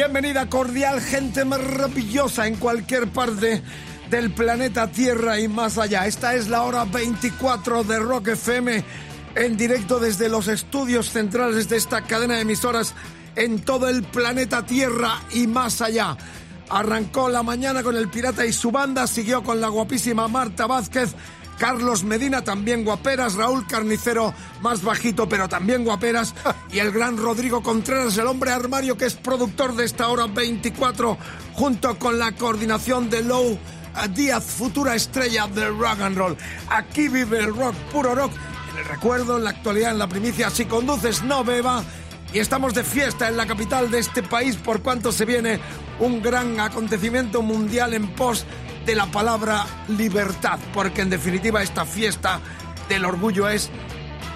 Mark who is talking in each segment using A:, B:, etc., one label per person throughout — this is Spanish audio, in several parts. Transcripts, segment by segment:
A: Bienvenida cordial, gente maravillosa en cualquier parte del planeta Tierra y más allá. Esta es la hora 24 de Rock FM en directo desde los estudios centrales de esta cadena de emisoras en todo el planeta Tierra y más allá. Arrancó la mañana con el Pirata y su banda, siguió con la guapísima Marta Vázquez, Carlos Medina también guaperas, Raúl Carnicero más bajito pero también guaperas y el gran Rodrigo Contreras, el hombre armario que es productor de esta hora 24 junto con la coordinación de Low Díaz, futura estrella del rock and roll. Aquí vive el rock, puro rock. En el recuerdo, en la actualidad, en la primicia, si conduces no beba. Y estamos de fiesta en la capital de este país por cuanto se viene un gran acontecimiento mundial en pos de la palabra libertad, porque en definitiva esta fiesta del orgullo es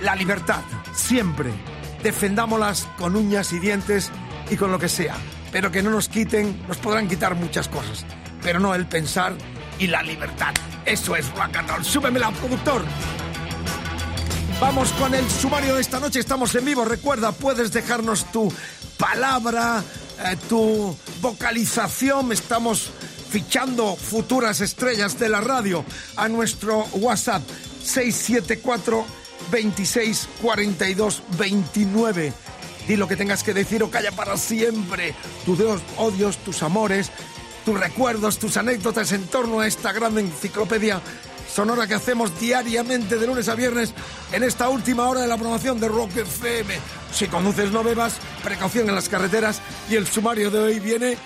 A: la libertad, siempre. Defendámoslas con uñas y dientes y con lo que sea, pero que no nos quiten, nos podrán quitar muchas cosas, pero no el pensar y la libertad. Eso es rock and roll. Súbemela, productor. Vamos con el sumario de esta noche. Estamos en vivo. Recuerda, puedes dejarnos tu palabra, eh, tu vocalización. Estamos fichando futuras estrellas de la radio a nuestro WhatsApp 674 26 42 29. Di lo que tengas que decir o calla para siempre. Tus odios, tus amores, tus recuerdos, tus anécdotas en torno a esta gran enciclopedia sonora que hacemos diariamente de lunes a viernes en esta última hora de la promoción de Rock FM. Si conduces no bebas, precaución en las carreteras y el sumario de hoy viene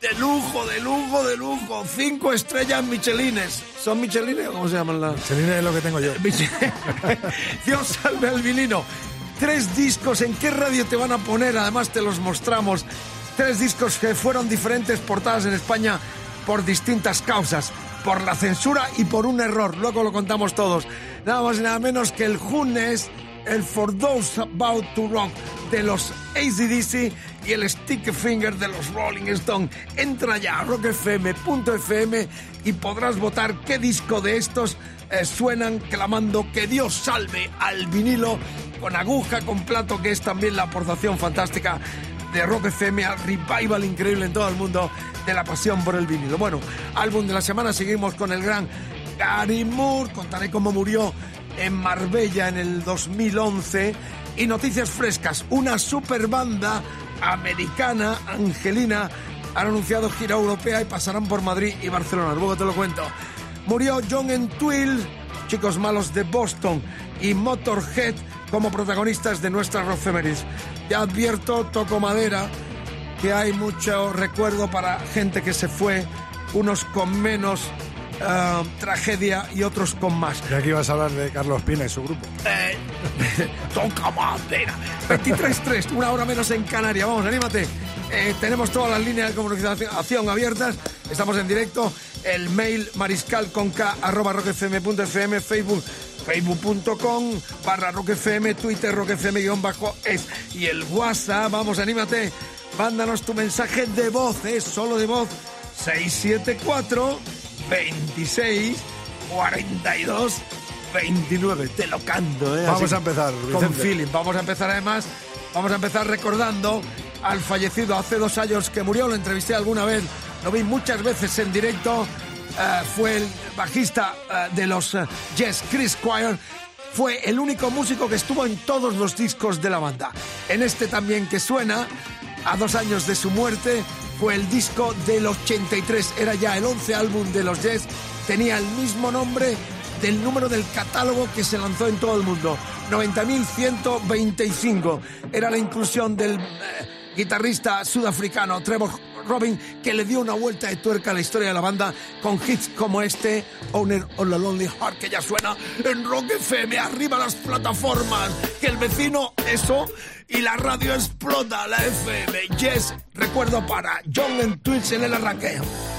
A: de lujo, de lujo, de lujo. Cinco estrellas Michelines. ¿Son Michelines o cómo se llaman las?
B: Michelines es lo que tengo yo.
A: Dios salve al vinilo. Tres discos, ¿en qué radio te van a poner? Además te los mostramos. Tres discos que fueron diferentes portadas en España por distintas causas por la censura y por un error. Luego lo contamos todos. Nada más y nada menos que el Junes, el For Those About to Rock de los ACDC y el Stick Finger de los Rolling Stone. Entra ya a rockfm.fm y podrás votar qué disco de estos eh, suenan clamando que Dios salve al vinilo con aguja, con plato, que es también la aportación fantástica de Rock FM al revival increíble en todo el mundo de la pasión por el vinilo. Bueno, álbum de la semana, seguimos con el gran Gary Moore, contaré cómo murió en Marbella en el 2011 y noticias frescas, una super banda americana, Angelina, han anunciado gira europea y pasarán por Madrid y Barcelona, luego te lo cuento. Murió John Entwill, chicos malos de Boston y Motorhead como protagonistas de nuestras Rofemeris. Ya advierto, toco madera, que hay mucho recuerdo para gente que se fue, unos con menos tragedia y otros con más.
B: Y aquí vas a hablar de Carlos Pina y su grupo.
A: Eh, toca madera. 23.3, una hora menos en Canarias. Vamos, anímate. Eh, tenemos todas las líneas de comunicación abiertas. Estamos en directo. El mail mariscal con k arroba rockfm.fm, Facebook facebook.com barra rockfm, Twitter rockfm guion bajo es. Y el WhatsApp, vamos, anímate. Mándanos tu mensaje de voz, es solo de voz. 674 26 42 29. Te lo canto, ¿eh?
B: Vamos a empezar.
A: Con feeling. Vamos a empezar además. Vamos a empezar recordando al fallecido hace dos años que murió. Lo entrevisté alguna vez. Lo vi muchas veces en directo. Eh, fue el bajista eh, de los eh, Yes, Chris Squire. Fue el único músico que estuvo en todos los discos de la banda. En este también que suena, a dos años de su muerte, fue el disco del 83. Era ya el 11 álbum de los Yes. Tenía el mismo nombre del número del catálogo que se lanzó en todo el mundo. 90.125. Era la inclusión del eh, guitarrista sudafricano Trevor Robin que le dio una vuelta de tuerca a la historia de la banda con hits como este, Owner of the Lonely Heart, que ya suena en Rock FM, arriba las plataformas, que el vecino eso y la radio explota, la FM. Yes, recuerdo para John and Twins en el arranqueo.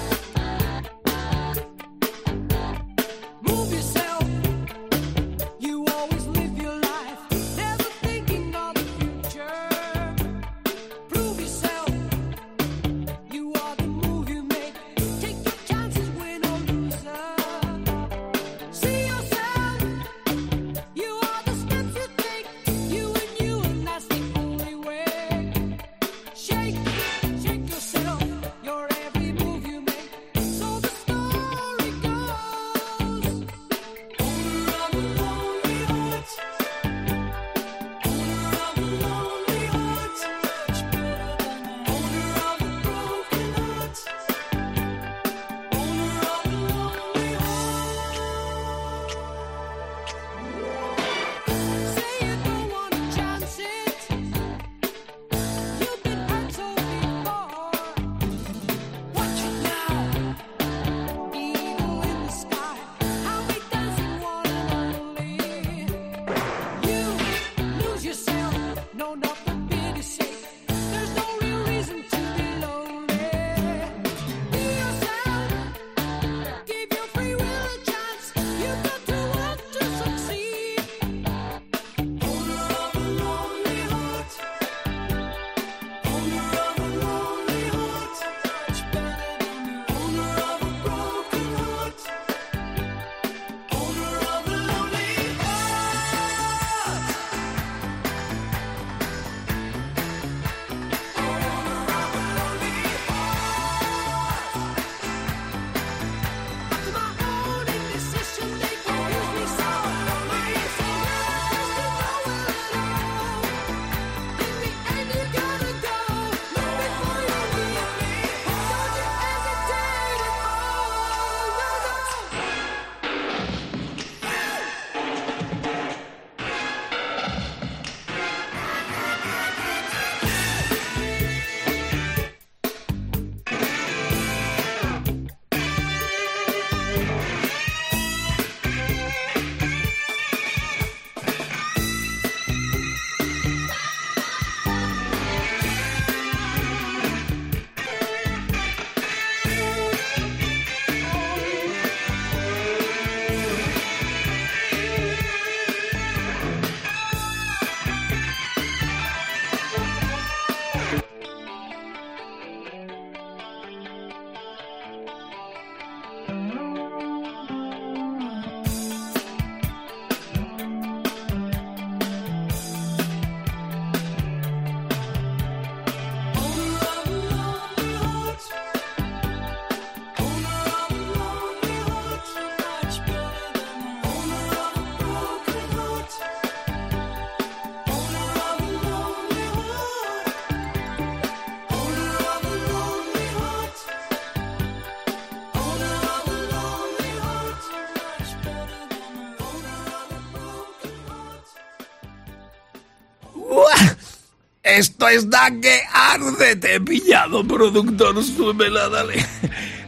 A: Esto está que arde, te pillado, productor, súbela, dale.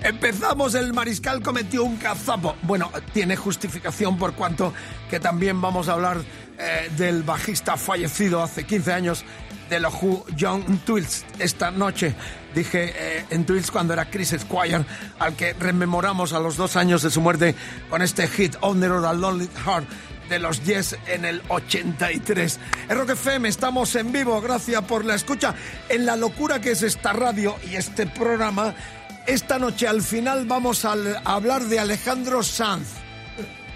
A: Empezamos, el mariscal cometió un cazapo. Bueno, tiene justificación por cuanto que también vamos a hablar eh, del bajista fallecido hace 15 años de los Who, John Twills. Esta noche dije eh, en Twills cuando era Chris Squire, al que rememoramos a los dos años de su muerte con este hit Owner of a Lonely Heart de los Yes en el 83. En Rock FM estamos en vivo, gracias por la escucha. En la locura que es esta radio y este programa, esta noche al final vamos a hablar de Alejandro Sanz.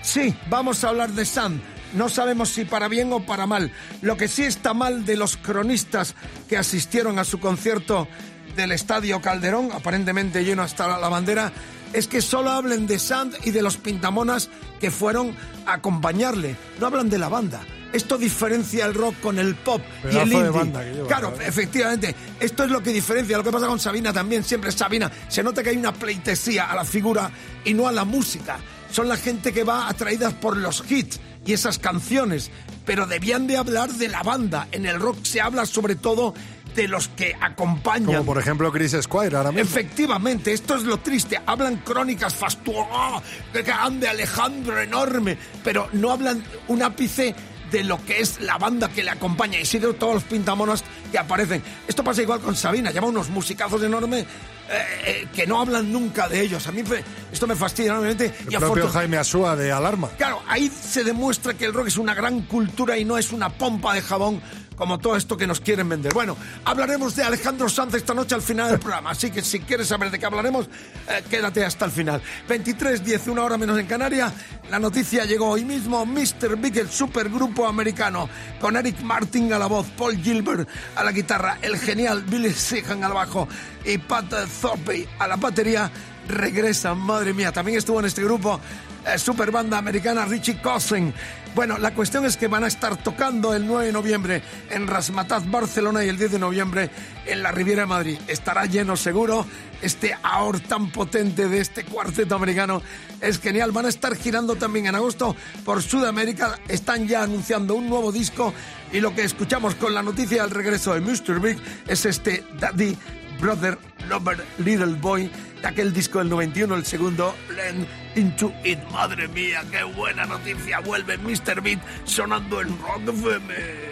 A: Sí, vamos a hablar de Sanz. No sabemos si para bien o para mal. Lo que sí está mal de los cronistas que asistieron a su concierto del Estadio Calderón, aparentemente lleno hasta la bandera, es que solo hablen de Sand y de los pintamonas que fueron a acompañarle. No hablan de la banda. Esto diferencia el rock con el pop y el
B: de
A: indie.
B: banda que lleva,
A: claro,
B: ¿verdad?
A: efectivamente. Esto es lo que diferencia. Lo que pasa con Sabina también, siempre es Sabina. Se nota que hay una pleitesía a la figura y no a la música. Son la gente que va atraídas por los hits y esas canciones. Pero debían de hablar de la banda. En el rock se habla sobre todo de los que acompañan.
B: Como por ejemplo Chris Squire ahora mismo.
A: Efectivamente, esto es lo triste. Hablan crónicas fastuosas, de grande Alejandro enorme, pero no hablan un ápice de lo que es la banda que le acompaña y sigue todos los pintamonos que aparecen. Esto pasa igual con Sabina, lleva unos musicazos enormes eh, eh, que no hablan nunca de ellos. A mí me- esto me fastidia enormemente.
B: El
A: y
B: propio Jaime Asúa de Alarma.
A: Claro, ahí se demuestra que el rock es una gran cultura y no es una pompa de jabón como todo esto que nos quieren vender. Bueno, hablaremos de Alejandro Sanz esta noche al final del programa, así que si quieres saber de qué hablaremos, eh, quédate hasta el final. 23, 10, una hora menos en Canarias. La noticia llegó hoy mismo. Mr. Big, el supergrupo americano, con Eric Martin a la voz, Paul Gilbert a la guitarra, el genial Billy Sheehan al bajo y Pat Thorpe a la batería regresan, madre mía. También estuvo en este grupo eh, super banda americana Richie Cousin. Bueno, la cuestión es que van a estar tocando el 9 de noviembre en Rasmataz, Barcelona y el 10 de noviembre en la Riviera de Madrid. Estará lleno seguro. Este ahor tan potente de este cuarteto americano es genial. Van a estar girando también en agosto por Sudamérica. Están ya anunciando un nuevo disco y lo que escuchamos con la noticia del regreso de Mr. Big es este Daddy Brother Lover Little Boy de aquel disco del 91, el segundo, Lend Into It. Madre mía, qué buena noticia. Vuelve Mr. Beat sonando en Rock FM.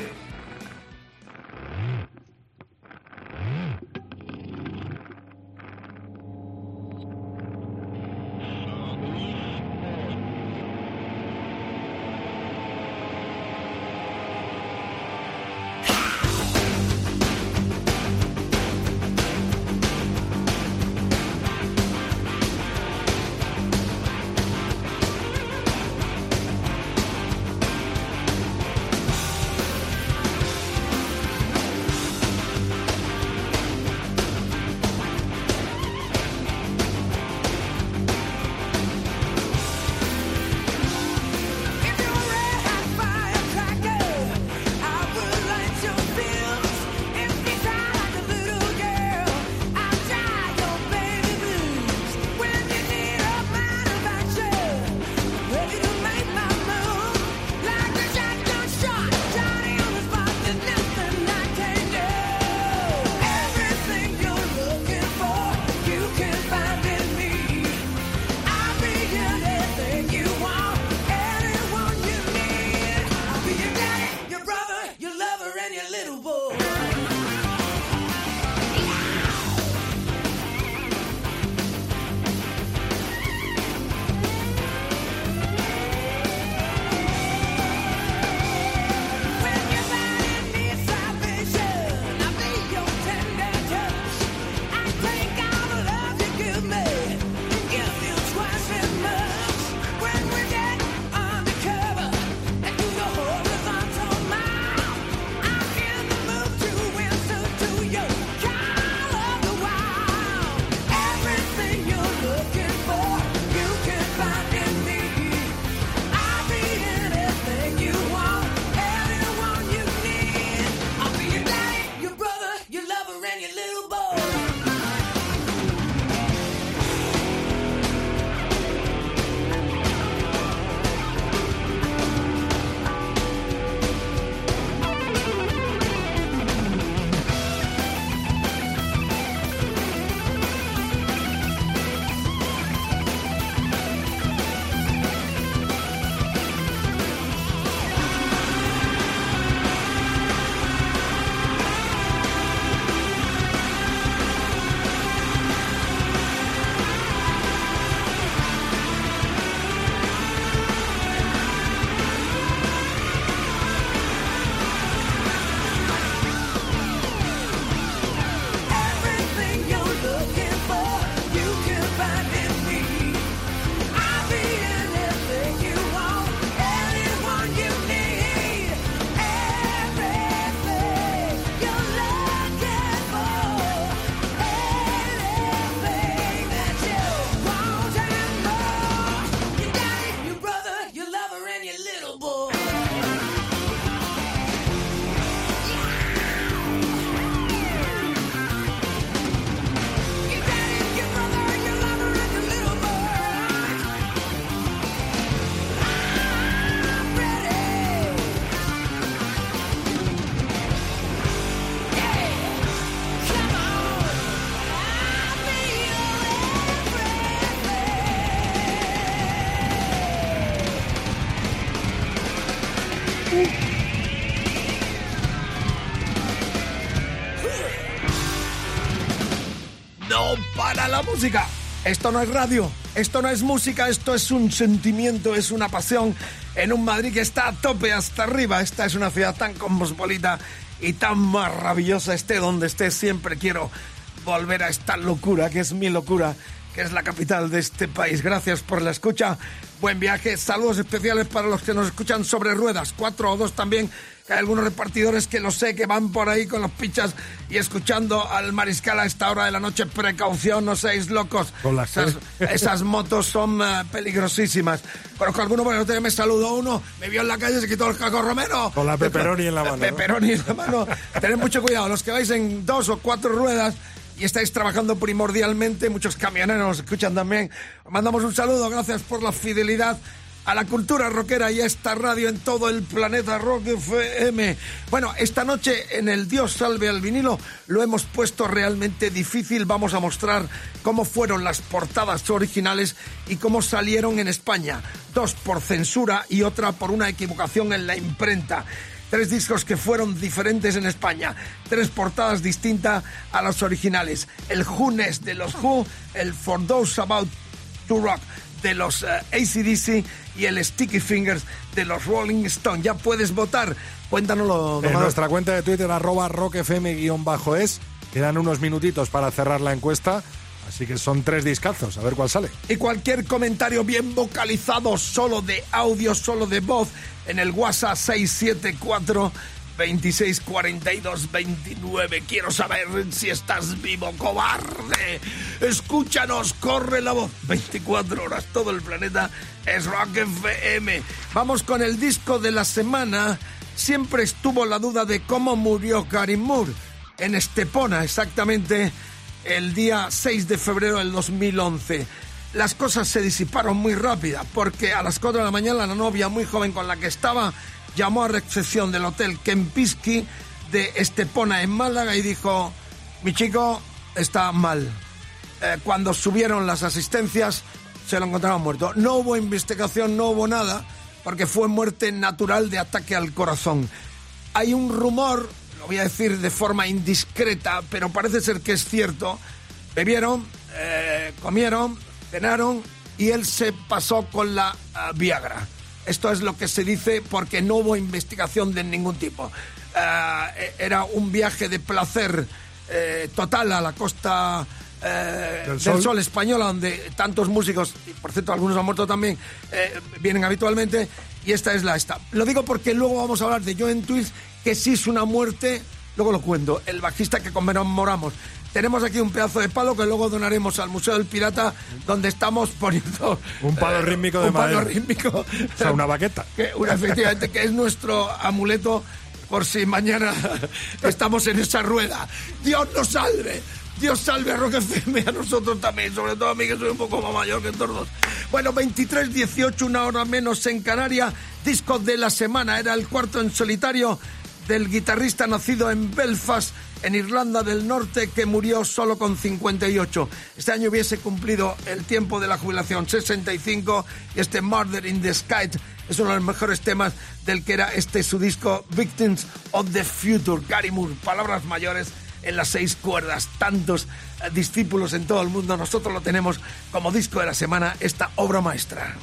A: Música. Esto no es radio, esto no es música, esto es un sentimiento, es una pasión en un Madrid que está a tope hasta arriba. Esta es una ciudad tan cosmopolita y tan maravillosa, esté donde esté, siempre quiero volver a esta locura, que es mi locura, que es la capital de este país. Gracias por la escucha, buen viaje, saludos especiales para los que nos escuchan sobre ruedas, cuatro o dos también, hay algunos repartidores que lo sé, que van por ahí con los pichas y escuchando al mariscal a esta hora de la noche, precaución, no seáis locos.
B: Con las
A: esas, esas motos son eh, peligrosísimas. Conozco alguno, bueno, me saludó uno, me vio en la calle, se quitó el caco romero.
B: Con la pepperoni en la mano, ¿no?
A: Pepperoni en la mano. Tened mucho cuidado, los que vais en dos o cuatro ruedas y estáis trabajando primordialmente, muchos camioneros nos escuchan también. Os mandamos un saludo, gracias por la fidelidad a la cultura rockera y a esta radio en todo el planeta Rock FM. Bueno, esta noche en el Dios salve al vinilo lo hemos puesto realmente difícil. Vamos a mostrar cómo fueron las portadas originales y cómo salieron en España. Dos por censura y otra por una equivocación en la imprenta. Tres discos que fueron diferentes en España. Tres portadas distintas a las originales. El Junes de los Who, el For Those About to Rock de los eh, ACDC y el Sticky Fingers de los Rolling Stone. Ya puedes votar. Cuéntanoslo,
B: En
A: Domado.
B: nuestra cuenta de Twitter, arroba rockfm-es, quedan unos minutitos para cerrar la encuesta, así que son tres discazos, a ver cuál sale.
A: Y cualquier comentario bien vocalizado, solo de audio, solo de voz, en el WhatsApp 674 2642 29. Quiero saber si estás vivo, cobarde. Escúchanos, corre la voz. 24 horas, todo el planeta es Rock FM. Vamos con el disco de la semana. Siempre estuvo la duda de cómo murió Karim Moore. En Estepona, exactamente el día 6 de febrero del 2011. Las cosas se disiparon muy rápida porque a las 4 de la mañana la novia muy joven con la que estaba llamó a recepción del hotel Kempisky de Estepona en Málaga y dijo, mi chico está mal. Eh, cuando subieron las asistencias se lo encontraron muerto. No hubo investigación, no hubo nada porque fue muerte natural de ataque al corazón. Hay un rumor, lo voy a decir de forma indiscreta, pero parece ser que es cierto. Bebieron, eh, comieron, cenaron y él se pasó con la ah, Viagra. Esto es lo que se dice porque no hubo investigación de ningún tipo. Ah, e- era un viaje de placer eh, total a la costa eh,
B: Del
A: del,
B: Sol.
A: sol. española, donde tantos músicos, y por cierto algunos han muerto también, eh, vienen habitualmente, y esta es la esta. Lo digo porque luego vamos a hablar de Joe Twist, que sí es una muerte, luego lo cuento, el bajista que conmemoramos. Tenemos aquí un pedazo de palo que luego donaremos al Museo del Pirata, donde estamos poniendo...
B: Un palo
A: eh,
B: rítmico de
A: Un palo rítmico.
B: O sea, una baqueta.
A: Que, una- efectivamente, que es nuestro amuleto por si mañana estamos en esa rueda. Dios nos salve. Dios salve a Rock FM, a nosotros también, sobre todo a mí que soy un poco más mayor que todos. dos. Bueno, 23-18, una hora menos en Canarias, disco de la semana, era el cuarto en solitario del guitarrista nacido en Belfast, en Irlanda del Norte, que murió solo con 58. Este año hubiese cumplido el tiempo de la jubilación, 65, y este Murder in the Sky es uno de los mejores temas del que era este su disco Victims of the Future. Gary Moore, palabras mayores en las seis cuerdas, tantos eh, discípulos en todo el mundo. Nosotros lo tenemos como disco de la semana, esta obra maestra.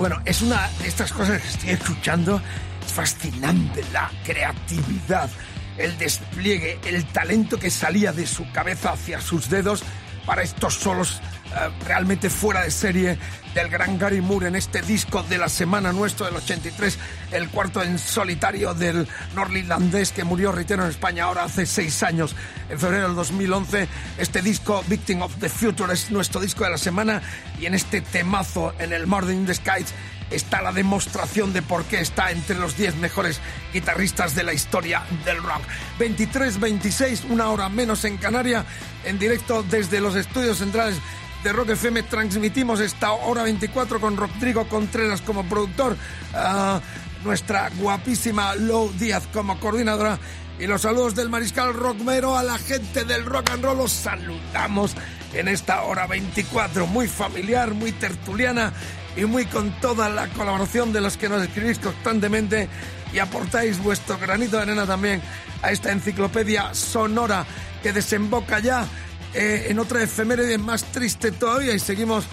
A: Bueno, es una de estas cosas que estoy escuchando. Es fascinante la creatividad, el despliegue, el talento que salía de su cabeza hacia sus dedos para estos solos eh, realmente fuera de serie del gran Gary Moore en este disco de la semana nuestro del 83, el cuarto en solitario del norlilandés que murió, reitero, en España ahora hace seis años, en febrero del 2011. Este disco, Victim of the Future, es nuestro disco de la semana y en este temazo, en el Murder in the Skies, está la demostración de por qué está entre los 10 mejores guitarristas de la historia del rock. 23-26, una hora menos en Canaria, en directo desde los estudios centrales de Rock FM transmitimos esta hora 24 con Rodrigo Contreras como productor, uh, nuestra guapísima Lou Díaz como coordinadora y los saludos del Mariscal Rockmero a la gente del rock and roll. Los saludamos en esta hora 24, muy familiar, muy tertuliana y muy con toda la colaboración de los que nos escribís constantemente y aportáis vuestro granito de arena también a esta enciclopedia sonora que desemboca ya eh, en otra efeméride más triste todavía y seguimos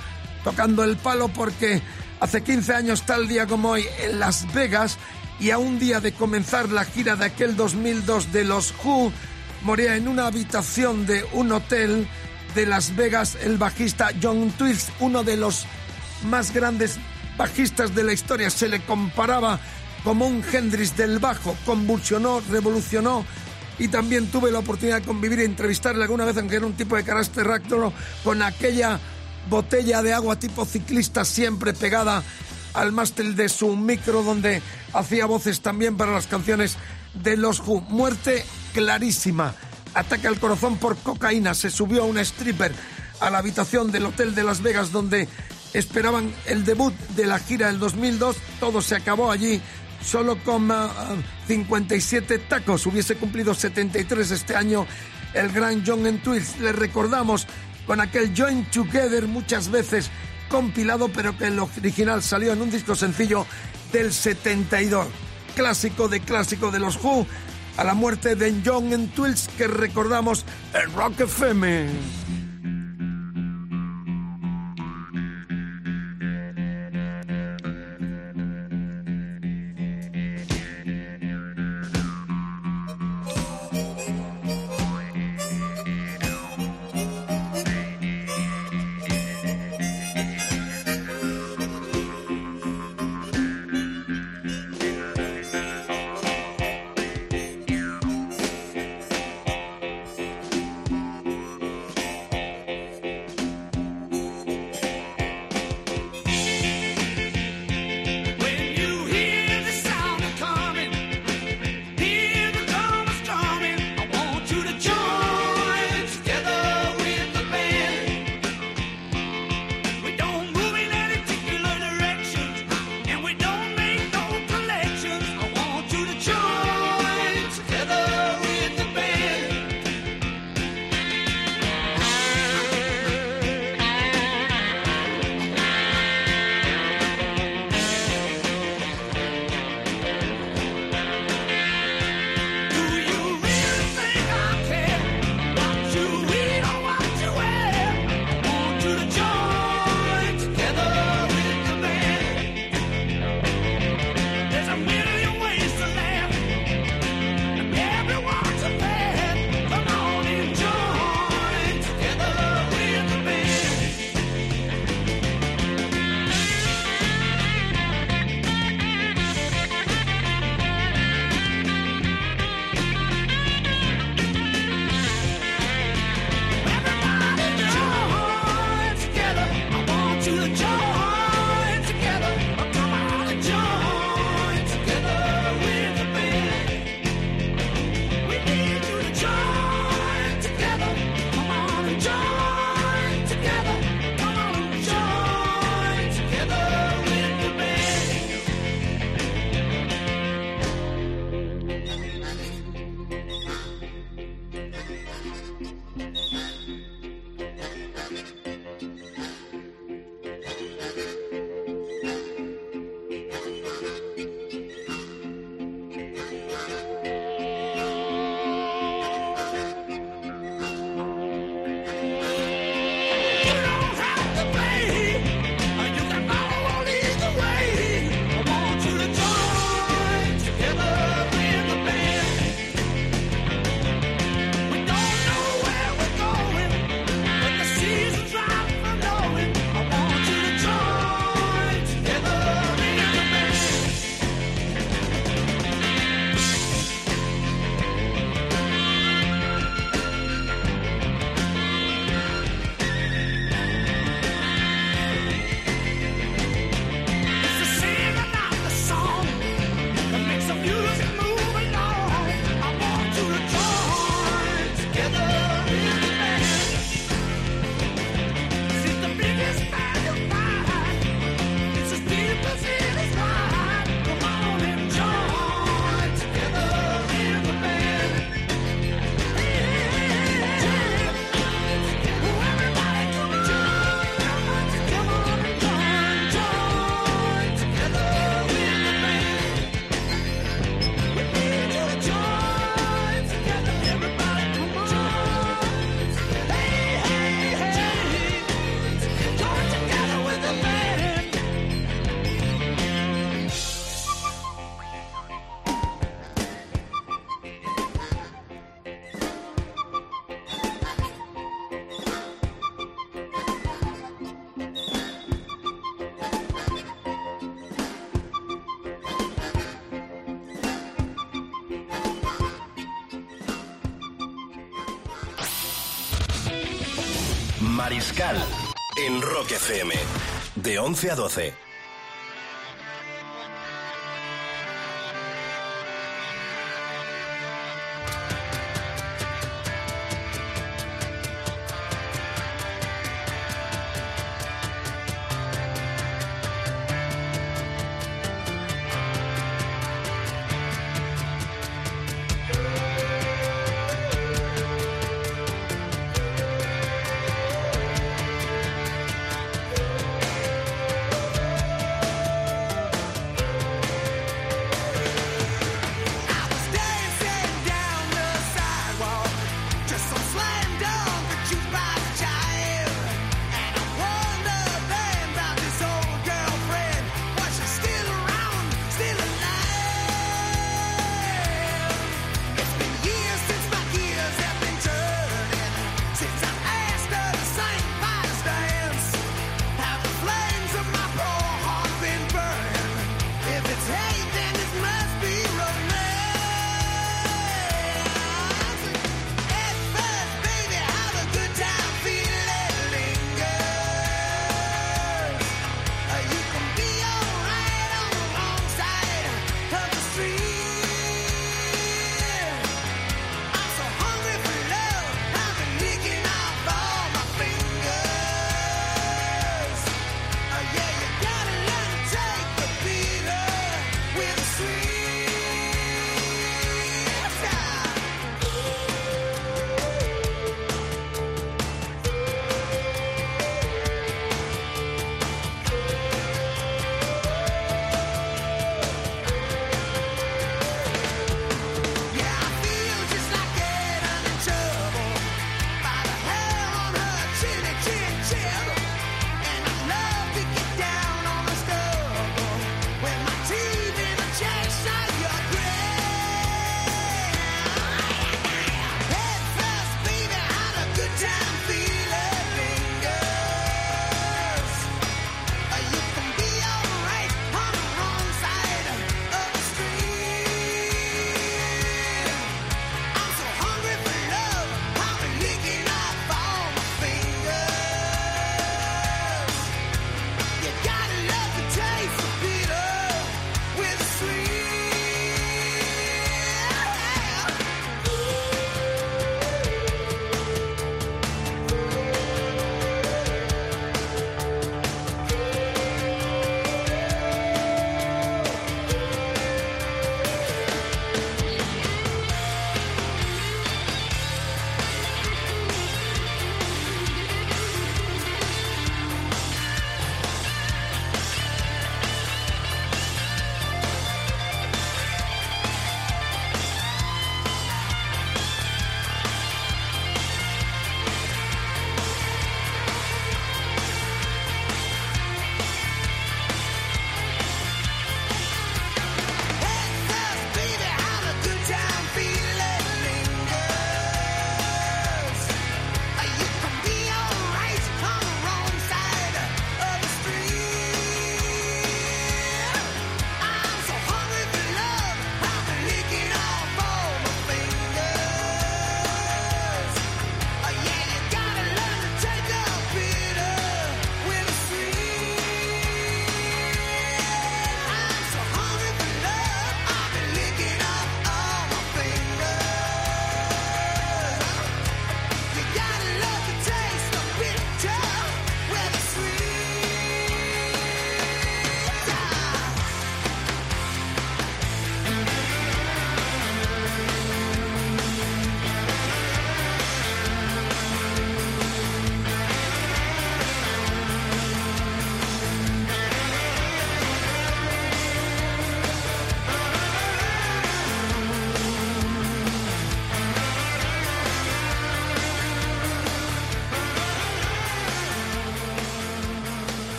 A: tocando el palo porque hace 15 años tal día como hoy en Las Vegas y a un día de comenzar la gira de aquel 2002 de los Who moría en una habitación de un hotel de Las Vegas el bajista John Twixt, uno de los más grandes bajistas de la historia. Se le comparaba como un Hendrix del bajo, convulsionó, revolucionó y también tuve la oportunidad de convivir y entrevistarle alguna vez, aunque era un tipo de carácter ráctoro, con aquella botella de agua tipo ciclista siempre pegada al mástil de su micro donde hacía voces también para las canciones de los Who. Muerte clarísima. Ataque al corazón por cocaína. Se subió a un stripper a la habitación del hotel de Las Vegas donde esperaban el debut de la gira del 2002. Todo se acabó allí solo con uh, 57 tacos. Hubiese cumplido 73 este año el gran John en Twist. Le recordamos con aquel Join Together muchas veces compilado, pero que el original salió en un disco sencillo del 72. Clásico de clásico de los Who, a la muerte de John en Twills que recordamos en Rock FM.
C: Fiscal en Rock FM. De 11 a 12.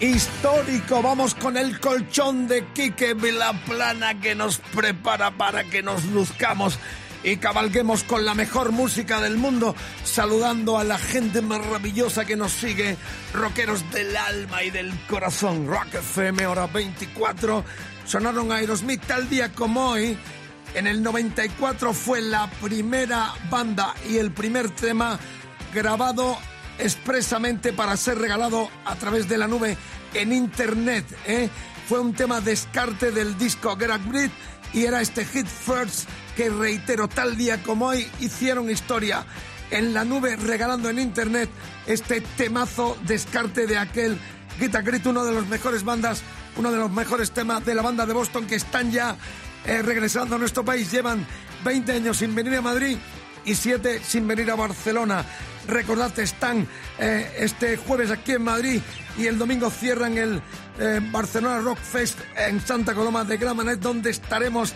A: histórico. Vamos con el colchón de Quique Vilaplana que nos prepara para que nos luzcamos y cabalguemos con la mejor música del mundo, saludando a la gente maravillosa que nos sigue, rockeros del alma y del corazón. Rock FM, hora 24. Sonaron Aerosmith tal día como hoy. En el 94 fue la primera banda y el primer tema grabado expresamente para ser regalado a través de la nube en internet. ¿eh? Fue un tema descarte del disco Get Grip y era este Hit First que reitero, tal día como hoy hicieron historia en la nube regalando en internet este temazo descarte de aquel Get a Grip, uno de los mejores bandas, uno de los mejores temas de la banda de Boston que están ya eh, regresando a nuestro país. Llevan 20 años sin venir a Madrid y 7 sin venir a Barcelona. Recordad, están eh, este jueves aquí en Madrid y el domingo cierran el eh, Barcelona Rock Fest en Santa Coloma de Gramenet, donde estaremos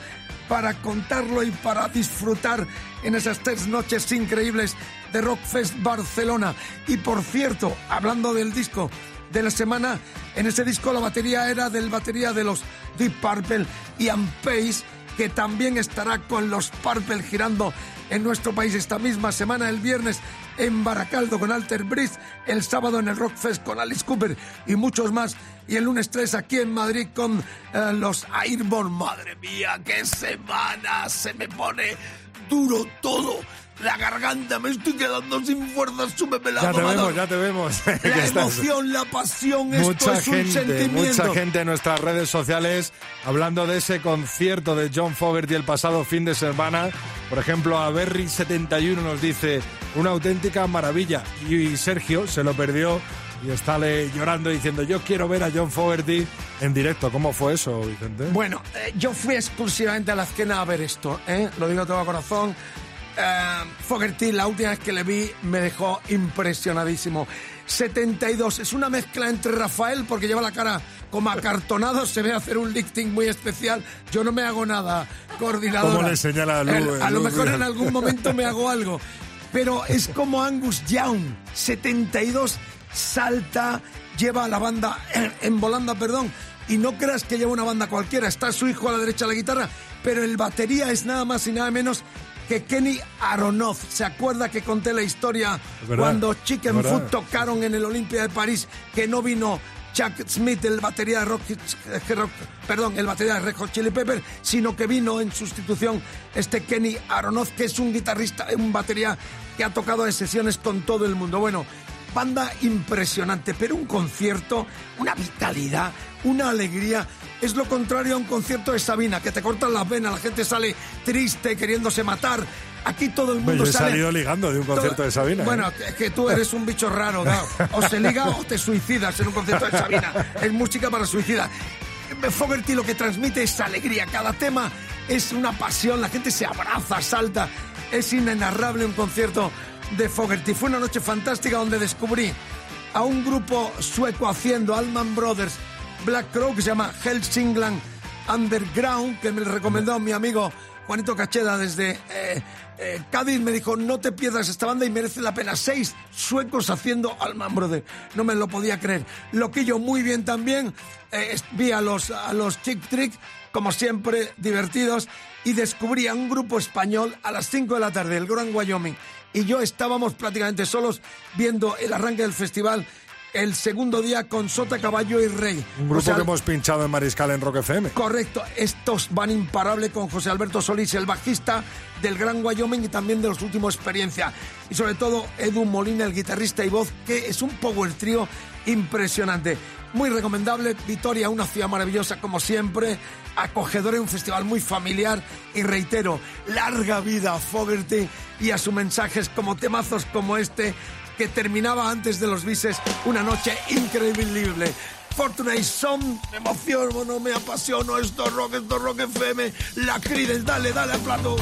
A: para contarlo y para disfrutar en esas tres noches increíbles de Rock Fest Barcelona. Y por cierto, hablando del disco de la semana, en ese disco la batería era del batería de los Deep Purple, Ian Pace, que también estará con los Purple girando en nuestro país esta misma semana, el viernes en Baracaldo con Alter Bridge, el sábado en el Rock Fest con Alice Cooper y muchos más, y el lunes 3 aquí en Madrid con eh, los Airborne. Madre mía, qué semana, se me pone duro todo. La garganta, me estoy quedando sin fuerzas, súbeme la
B: Ya te vemos, ya te vemos.
A: La emoción, la pasión, esto es un sentimiento.
B: mucha gente en nuestras redes sociales hablando de ese concierto de John Fogerty el pasado fin de semana. Por ejemplo, a Berry71 nos dice una auténtica maravilla y Sergio se lo perdió y está le- llorando diciendo yo quiero ver a John Fogerty en directo. ¿Cómo fue eso, Vicente?
A: Bueno, eh, yo fui exclusivamente a la esquena a ver esto, ¿eh? lo digo todo corazón. Eh, Fogerty, la última vez que le vi, me dejó impresionadísimo. 72, es una mezcla entre Rafael, porque lleva la cara como acartonado, se ve hacer un lifting muy especial. Yo no me hago nada, coordinadora.
B: ¿Cómo le señala a Lu-
A: El- A lo
B: Lu-
A: mejor en algún momento me hago algo. Pero es como Angus Young, 72, salta, lleva a la banda en, en volanda, perdón. Y no creas que lleva una banda cualquiera, está su hijo a la derecha de la guitarra, pero el batería es nada más y nada menos que Kenny Aronoff. ¿Se acuerda que conté la historia
B: verdad,
A: cuando Chicken. Food tocaron en el Olimpia de París que no vino Chuck Smith, el batería de Rock, eh, Rock- perdón, el batería de Red Hot Chili Pepper, sino que vino en sustitución este Kenny Aronoff, que es un guitarrista, un batería que ha tocado en sesiones con todo el mundo. Bueno, banda impresionante, pero un concierto, una vitalidad, una alegría. Es lo contrario a un concierto de Sabina, que te cortan las venas, la gente sale triste, queriéndose matar. Aquí todo el mundo
B: yo he
A: sale.
B: salido ligando de un concierto de Sabina. ¿eh?
A: Bueno, es que tú eres un bicho raro, claro. O se liga o te suicidas en un concierto de Sabina. Es música para suicida. Fogerty lo que transmite es alegría. Cada tema es una pasión. La gente se abraza, salta. Es inenarrable un concierto de Fogerty. Fue una noche fantástica donde descubrí a un grupo sueco haciendo Allman Brothers Black Crow que se llama Helsingland Underground, que me recomendó mi amigo Juanito Cacheda desde eh, eh, Cádiz. Me dijo, no te pierdas esta banda y merece la pena. Seis suecos haciendo Allman Brothers. No me lo podía creer. Loquillo muy bien también. Eh, vi a los, a los Chick Trick, como siempre, divertidos. Y descubrí a un grupo español a las 5 de la tarde, el Gran Wyoming. Y yo estábamos prácticamente solos viendo el arranque del festival el segundo día con Sota, Caballo y Rey.
B: un grupo
A: O sea,
B: que hemos pinchado en Mariscal en Rock FM.
A: Correcto, estos van imparable con José Alberto Solís, el bajista del Gran Wyoming y también de los últimos experiencia. Y sobre todo Edu Molina, el guitarrista y voz, que es un power trío impresionante. Muy recomendable, Vitoria, una ciudad maravillosa como siempre, acogedora y un festival muy familiar. Y reitero, larga vida a Fogerty y a sus mensajes como temazos como este terminaba antes de los bises una noche increíble. Fortunate Son, me emociono, no me apasiono, esto es rock, esto es rock FM, la Creedence, dale, dale al plato.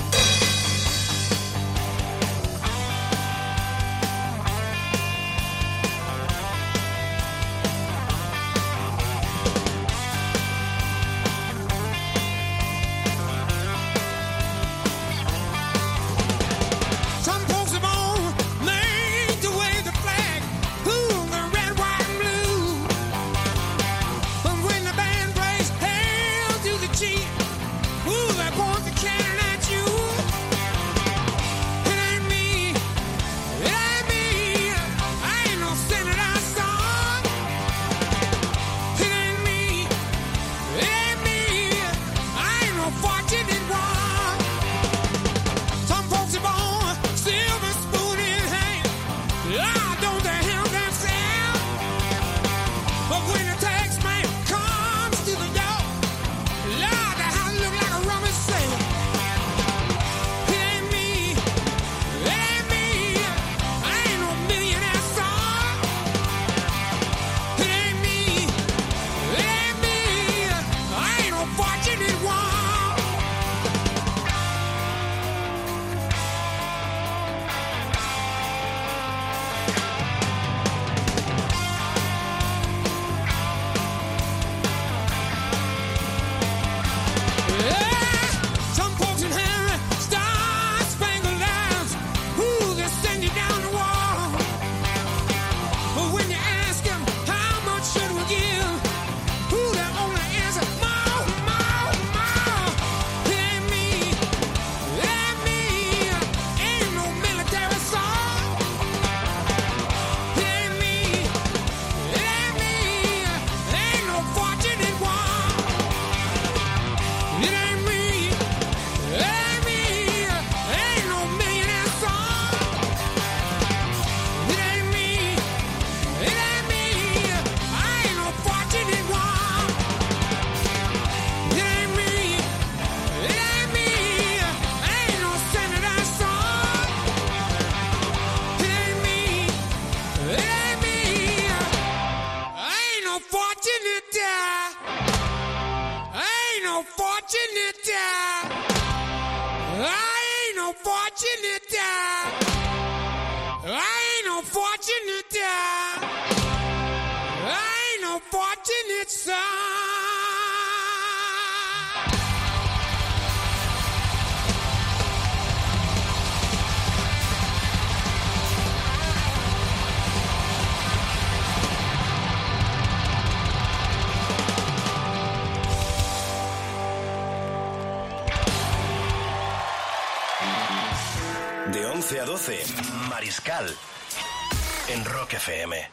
C: En Rock FM.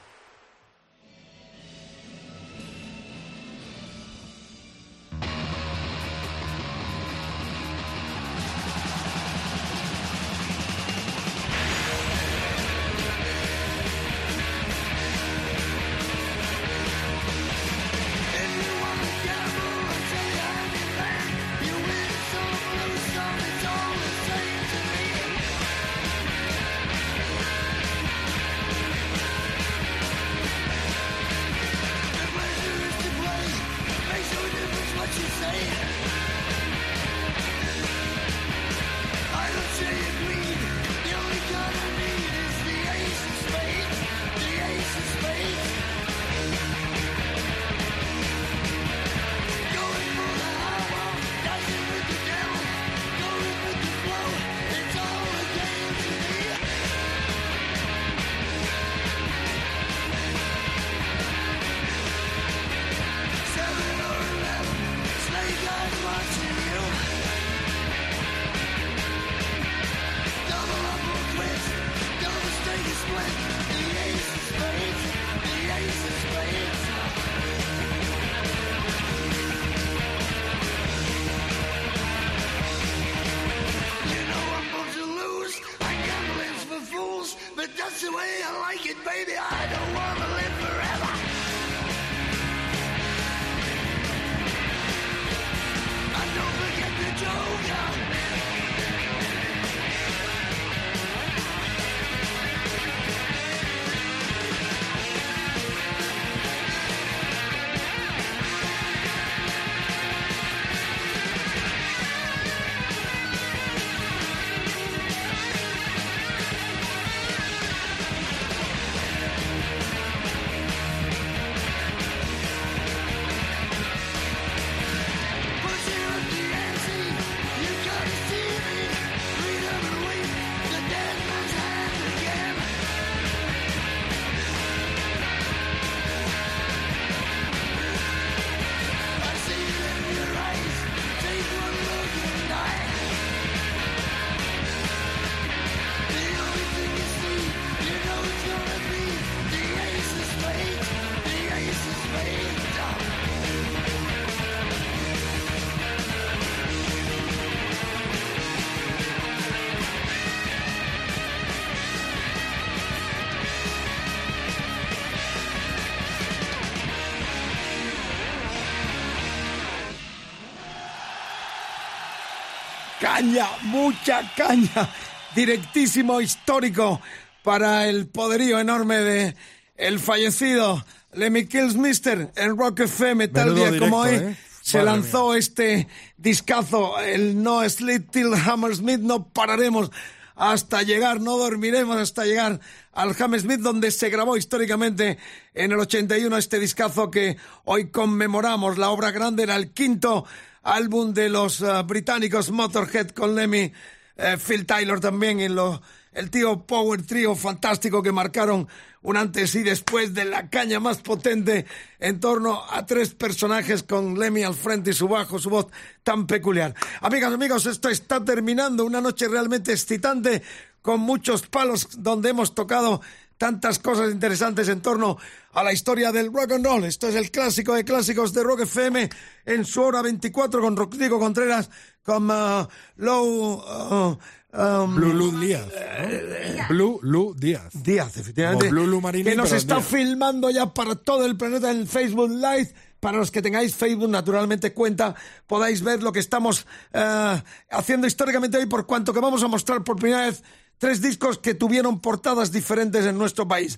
A: Caña, mucha caña. Directísimo histórico para el poderío enorme de el fallecido Lemmy Kilsmister en Rock FM tal
B: Menudo
A: día como hoy.
B: ¿eh?
A: Se
B: Madre
A: lanzó este discazo, el No Sleep Till Hammersmith, no pararemos hasta llegar, no dormiremos hasta llegar al Hammersmith, donde se grabó históricamente en el 81 este discazo que hoy conmemoramos. La obra grande era el quinto álbum de los eh, británicos Motorhead con Lemmy, eh, Phil Taylor también y lo, el tío Power Trio fantástico que marcaron un antes y después de la caña más potente en torno a tres personajes con Lemmy al frente y su bajo, su voz tan peculiar. Amigas, amigos, esto está terminando, una noche realmente excitante con muchos palos donde hemos tocado tantas cosas interesantes en torno a la historia del rock and roll. Esto es el clásico de clásicos de Rock FM en su hora 24 con Rodrigo Contreras, con uh, Low... uh, um,
B: Blue Lu Díaz. ¿no? Blue Lu Díaz.
A: Díaz, efectivamente.
B: Blue Lu Marini,
A: que nos está
B: Díaz.
A: filmando ya para todo el planeta en Facebook Live. Para los que tengáis Facebook, naturalmente cuenta, podáis ver lo que estamos eh, haciendo históricamente hoy, por cuanto que vamos a mostrar por primera vez tres discos que tuvieron portadas diferentes en nuestro país.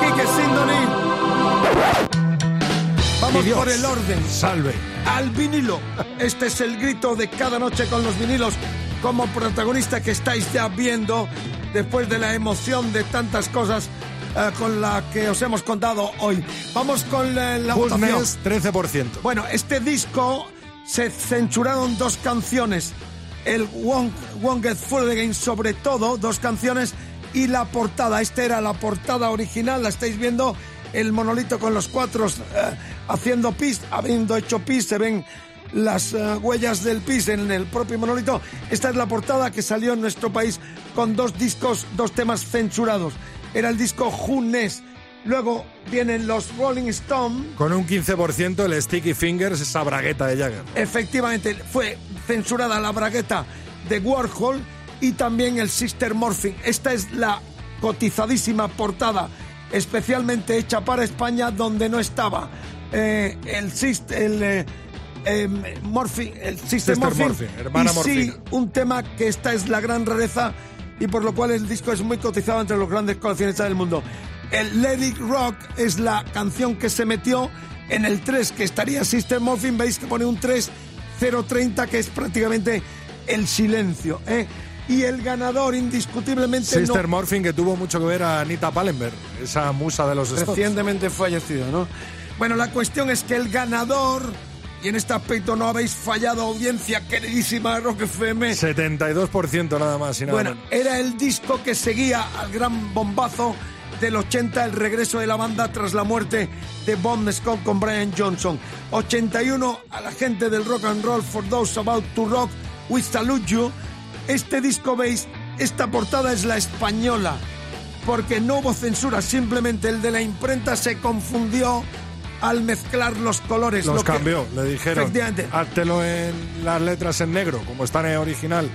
A: Quique Sindoni, Vamos por el orden.
B: Salve.
A: al vinilo. Este es el grito de cada noche con los vinilos como protagonista que estáis ya viendo después de la emoción de tantas cosas eh, con la que os hemos contado hoy. Vamos con eh, la votación.
B: Goodness, 13%.
A: Bueno, este disco se censuraron dos canciones. El Won't, Get Full Again, sobre todo, dos canciones, y la portada. Esta era la portada original, la estáis viendo, el monolito con los cuatro eh, haciendo pis, habiendo hecho pis, se ven las eh, huellas del pis en el propio monolito. Esta es la portada que salió en nuestro país con dos discos, dos temas censurados. Era el disco Knows. Luego vienen los Rolling Stone,
B: Con un 15% el Sticky Fingers, esa bragueta de Jagger.
A: Efectivamente, fue censurada la bragueta de Warhol y también el Sister Morphing. Esta es la cotizadísima portada, especialmente hecha para España, donde no estaba eh, el Sister. El, eh, em, Morphing, el Sister,
B: Sister hermana
A: y sí, un tema que esta es la gran rareza y por lo cual el disco es muy cotizado entre los grandes coleccionistas del mundo. El Let It Rock es la canción que se metió en el 3, que estaría Sister Morphine, veis que pone un 3, 030, que es prácticamente el silencio. ¿eh? Y el ganador indiscutiblemente
B: Sister
A: no,
B: Morphine que tuvo mucho que ver a Anita Pallenberg, esa musa de los Stones.
A: recientemente fallecido, ¿no? Bueno, la cuestión es que el ganador, y en este aspecto no habéis fallado audiencia queridísima de Rock FM,
B: 72% nada más y nada
A: Bueno,
B: menos.
A: era el disco que seguía al gran bombazo del 80, el regreso de la banda tras la muerte de Bon Scott con Brian Johnson. 81, a la gente del rock and roll, for those about to rock, we salute you. Este disco, veis, esta portada es la española, porque no hubo censura, simplemente el de la imprenta se confundió al mezclar los colores.
B: Los
A: lo que-
B: cambió, le dijeron,
A: Efectivamente.
B: háztelo en las letras en negro, como está en el original,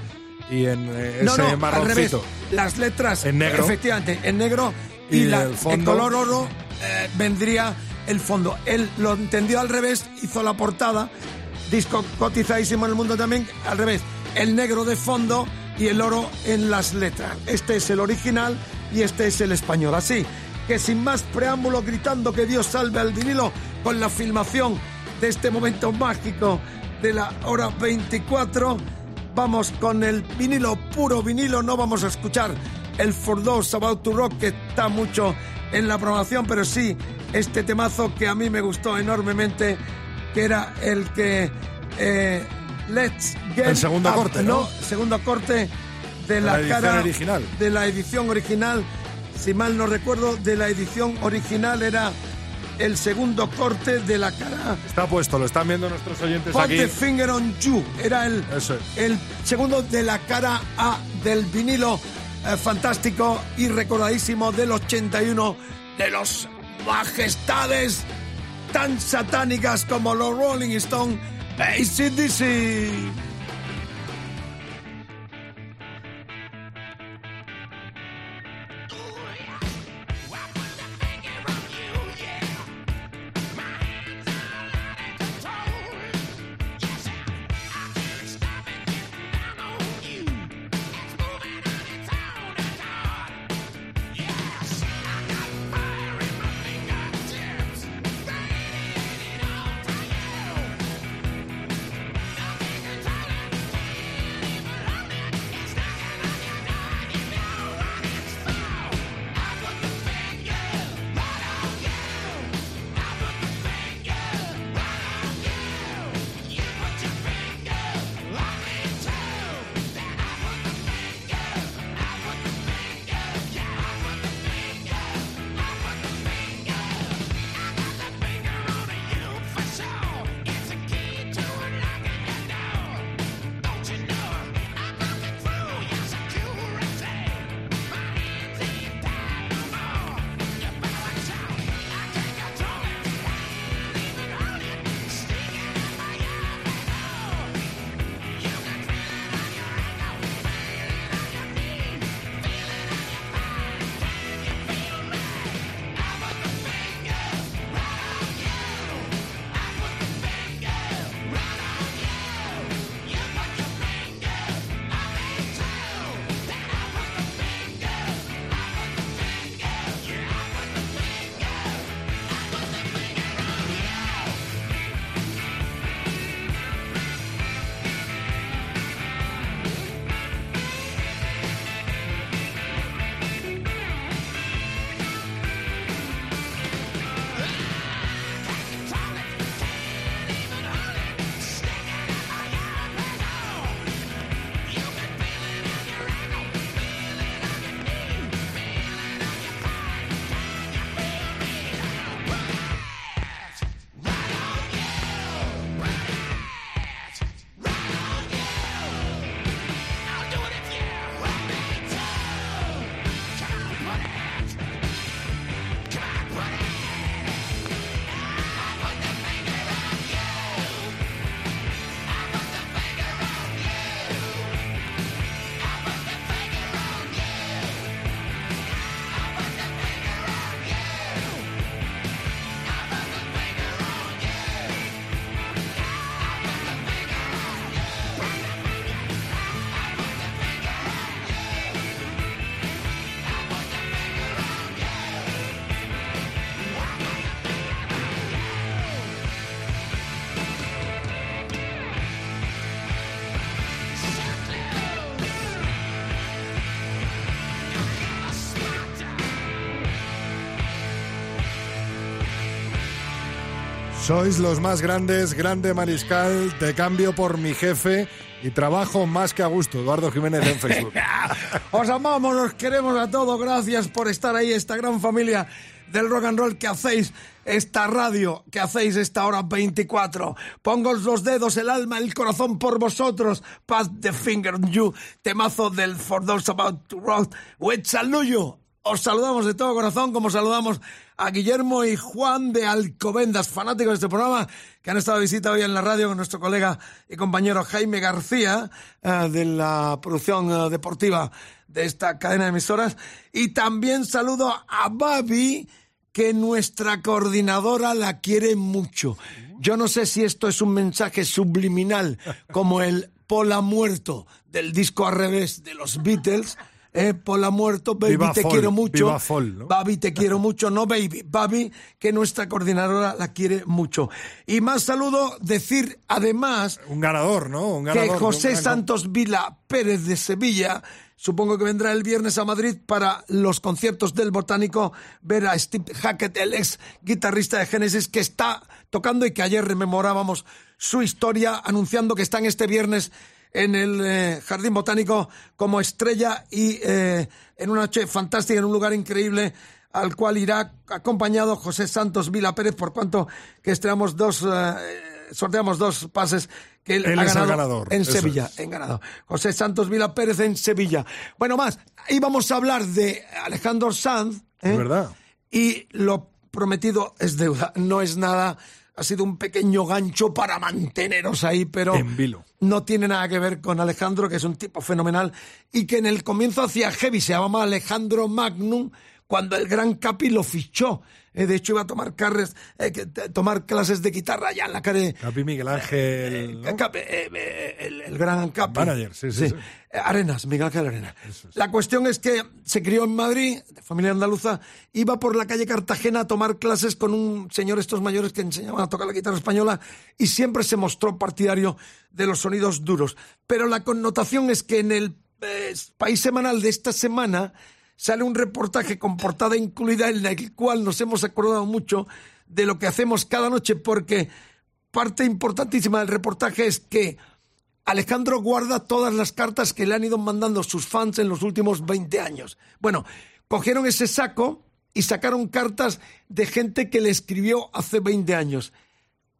B: y en eh,
A: No,
B: ese
A: no, al revés.
B: marroncito.
A: Las letras
B: En negro.
A: Efectivamente, en negro y,
B: Y
A: la-
B: el fondo.
A: color oro eh, vendría el fondo. Él lo entendió al revés, hizo la portada, disco cotizadísimo en el mundo también, al revés. El negro de fondo y el oro en las letras. Este es el original y este es el español. Así que sin más preámbulo, gritando que Dios salve al vinilo con la filmación de este momento mágico de la hora 24. Vamos con el vinilo, puro vinilo, no vamos a escuchar el For Those About to Rock, que está mucho en la programación, pero sí este temazo que a mí me gustó enormemente, que era el que eh, Let's Get
B: El segundo
A: Up,
B: corte, ¿no?
A: Segundo corte de la,
B: la edición
A: cara
B: original.
A: de la edición original. Si mal no recuerdo, de la edición original era el segundo corte de la cara
B: Está puesto, lo están viendo nuestros oyentes
A: Put
B: aquí.
A: the finger on you. Era el,
B: es.
A: el segundo de la cara A del vinilo eh, fantástico y recordadísimo del 81 de los majestades tan satánicas como los Rolling Stone ACDC.
B: Sois los más grandes, grande mariscal, te cambio por mi jefe y trabajo más que a gusto. Eduardo Jiménez en Facebook.
A: Os amamos, os queremos a todos. Gracias por estar ahí, esta gran familia del rock and roll que hacéis esta radio, que hacéis esta hora 24. Pongo los dedos, el alma, el corazón por vosotros. Pass the finger on you. Temazo del For Those About to Rock. With Saluyo. Os saludamos de todo corazón, como saludamos a Guillermo y Juan de Alcobendas, fanáticos de este programa, que han estado de visita hoy en la radio con nuestro colega y compañero Jaime García, eh, de la producción eh, deportiva de esta cadena de emisoras. Y también saludo a Babi, que nuestra coordinadora la quiere mucho. Yo no sé si esto es un mensaje subliminal, como el Pola muerto del disco al revés de los Beatles. Eh, Pola muerto, baby,
B: Viva
A: te
B: Fall,
A: quiero mucho.
B: Fall, ¿no?
A: Babi, te quiero mucho, no baby, Babi, que nuestra coordinadora la quiere mucho. Y más saludo, decir además
B: Un ganador, ¿no? Un
A: que
B: ganador.
A: José
B: un gran-
A: Santos Vila Pérez de Sevilla, supongo que vendrá el viernes a Madrid para los conciertos del Botánico, ver a Steve Hackett, el ex guitarrista de Genesis, que está tocando y que ayer rememorábamos su historia, anunciando que están este viernes en el eh, Jardín Botánico como estrella y eh, en una noche fantástica, en un lugar increíble al cual irá acompañado José Santos Vila Pérez, por cuanto que estrenamos dos, eh, sorteamos dos pases que él,
B: Él
A: ha ganado
B: ganador,
A: en Sevilla,
B: es.
A: en ganado. José Santos Vila Pérez en Sevilla. Bueno, más, íbamos a hablar de Alejandro Sanz. ¿eh?
B: Verdad.
A: Y lo prometido es deuda, no es nada. Ha sido un pequeño gancho para manteneros ahí, pero
B: En vilo.
A: no tiene nada que ver con Alejandro, que es un tipo fenomenal y que en el comienzo hacía heavy, se llamaba Alejandro Magnum, cuando el gran Capi lo fichó. Eh, de hecho, iba a tomar, carres, eh, que- tomar clases de guitarra allá en la calle.
B: Capi Miguel Ángel. ¿no?
A: Capi, eh, eh, el, el gran Capi.
B: Manager, sí, sí, sí.
A: Arenas, Miguel Ángel Arenas. La cuestión es que se crió en Madrid, de familia andaluza, iba por la calle Cartagena a tomar clases con un señor estos mayores que enseñaban a tocar la guitarra española y siempre se mostró partidario de los sonidos duros. Pero la connotación es que en el eh, país semanal de esta semana sale un reportaje con portada incluida en el cual nos hemos acordado mucho de lo que hacemos cada noche porque parte importantísima del reportaje es que Alejandro guarda todas las cartas que le han ido mandando sus fans en los últimos 20 años. Bueno, cogieron ese saco y sacaron cartas de gente que le escribió hace 20 años.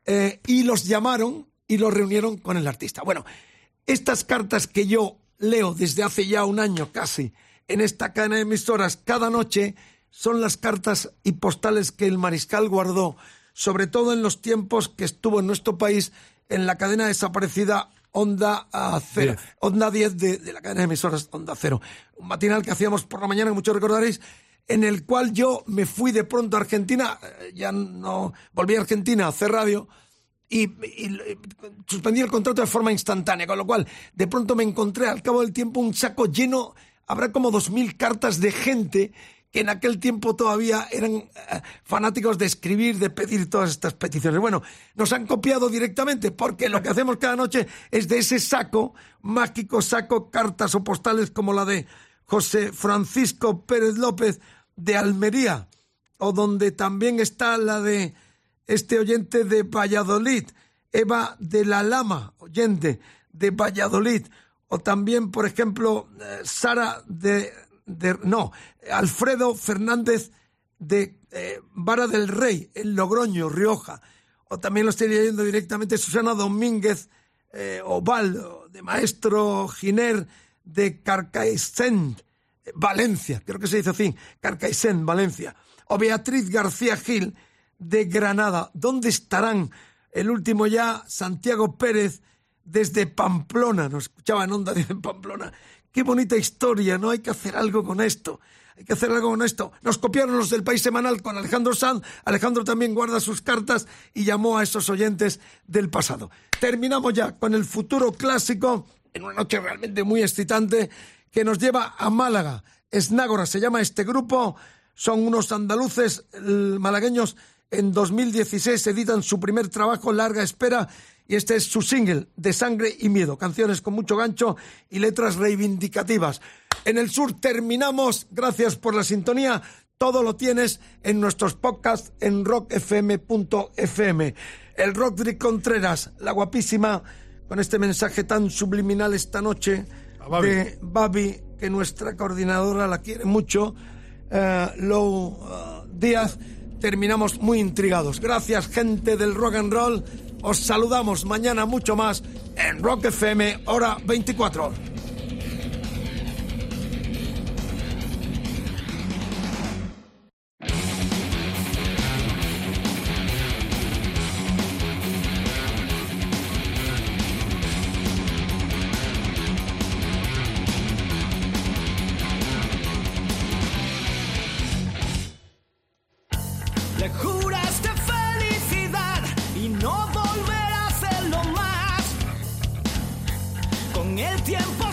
A: Eh, y los llamaron y los reunieron con el artista. Bueno, estas cartas que yo leo desde hace ya un año casi en esta cadena de emisoras cada noche son las cartas y postales que el mariscal guardó, sobre todo en los tiempos que estuvo en nuestro país en la cadena desaparecida Onda Cero,
B: Diez.
A: Onda 10 de, de la cadena de emisoras Onda Cero. Un matinal que hacíamos por la mañana, que muchos recordaréis, en el cual yo me fui de pronto a Argentina, eh, ya no volví a Argentina a hacer radio, y- y suspendí el contrato de forma instantánea, con lo cual de pronto me encontré al cabo del tiempo un saco lleno, habrá como dos mil cartas de gente que en aquel tiempo todavía eran eh, fanáticos de escribir, de pedir todas estas peticiones. Bueno, nos han copiado directamente porque lo que hacemos cada noche es de ese saco, mágico saco, cartas o postales como la de José Francisco Pérez López de Almería, o donde también está la de este oyente de Valladolid, Eva de la Lama, oyente de Valladolid, o también, por ejemplo, eh, Sara de, de- no, Alfredo Fernández de eh, Vara del Rey, en Logroño, Rioja, o también lo estoy leyendo directamente Susana Domínguez eh, Oval, de Maestro Giner de Carcaixent, Valencia, creo que se dice así, Carcaixent, Valencia, o Beatriz García Gil de Granada. ¿Dónde estarán? El último ya, Santiago Pérez desde Pamplona, nos escuchaba en Onda en Pamplona. Qué bonita historia, ¿no? Hay que hacer algo con esto. Hay que hacer algo con esto. Nos copiaron los del País Semanal con Alejandro Sanz. Alejandro también guarda sus cartas y llamó a esos oyentes del pasado. Terminamos ya con el futuro clásico en una noche realmente muy excitante que nos lleva a Málaga. Esnágora se llama este grupo. Son unos andaluces malagueños. En 2016 editan su primer trabajo, Larga Espera, y este es su single, De Sangre y Miedo, canciones con mucho gancho y letras reivindicativas. En el sur terminamos, gracias por la sintonía, todo lo tienes en nuestros podcasts en rockfm.fm. El Rodri Contreras, la guapísima, con este mensaje tan subliminal esta noche
B: Babi.
A: de Babi, que nuestra coordinadora la quiere mucho, uh, Lou eh, Díaz. Terminamos muy intrigados. Gracias, gente del rock and roll. Os saludamos mañana mucho más en Rock FM, hora 24.
D: tiempo.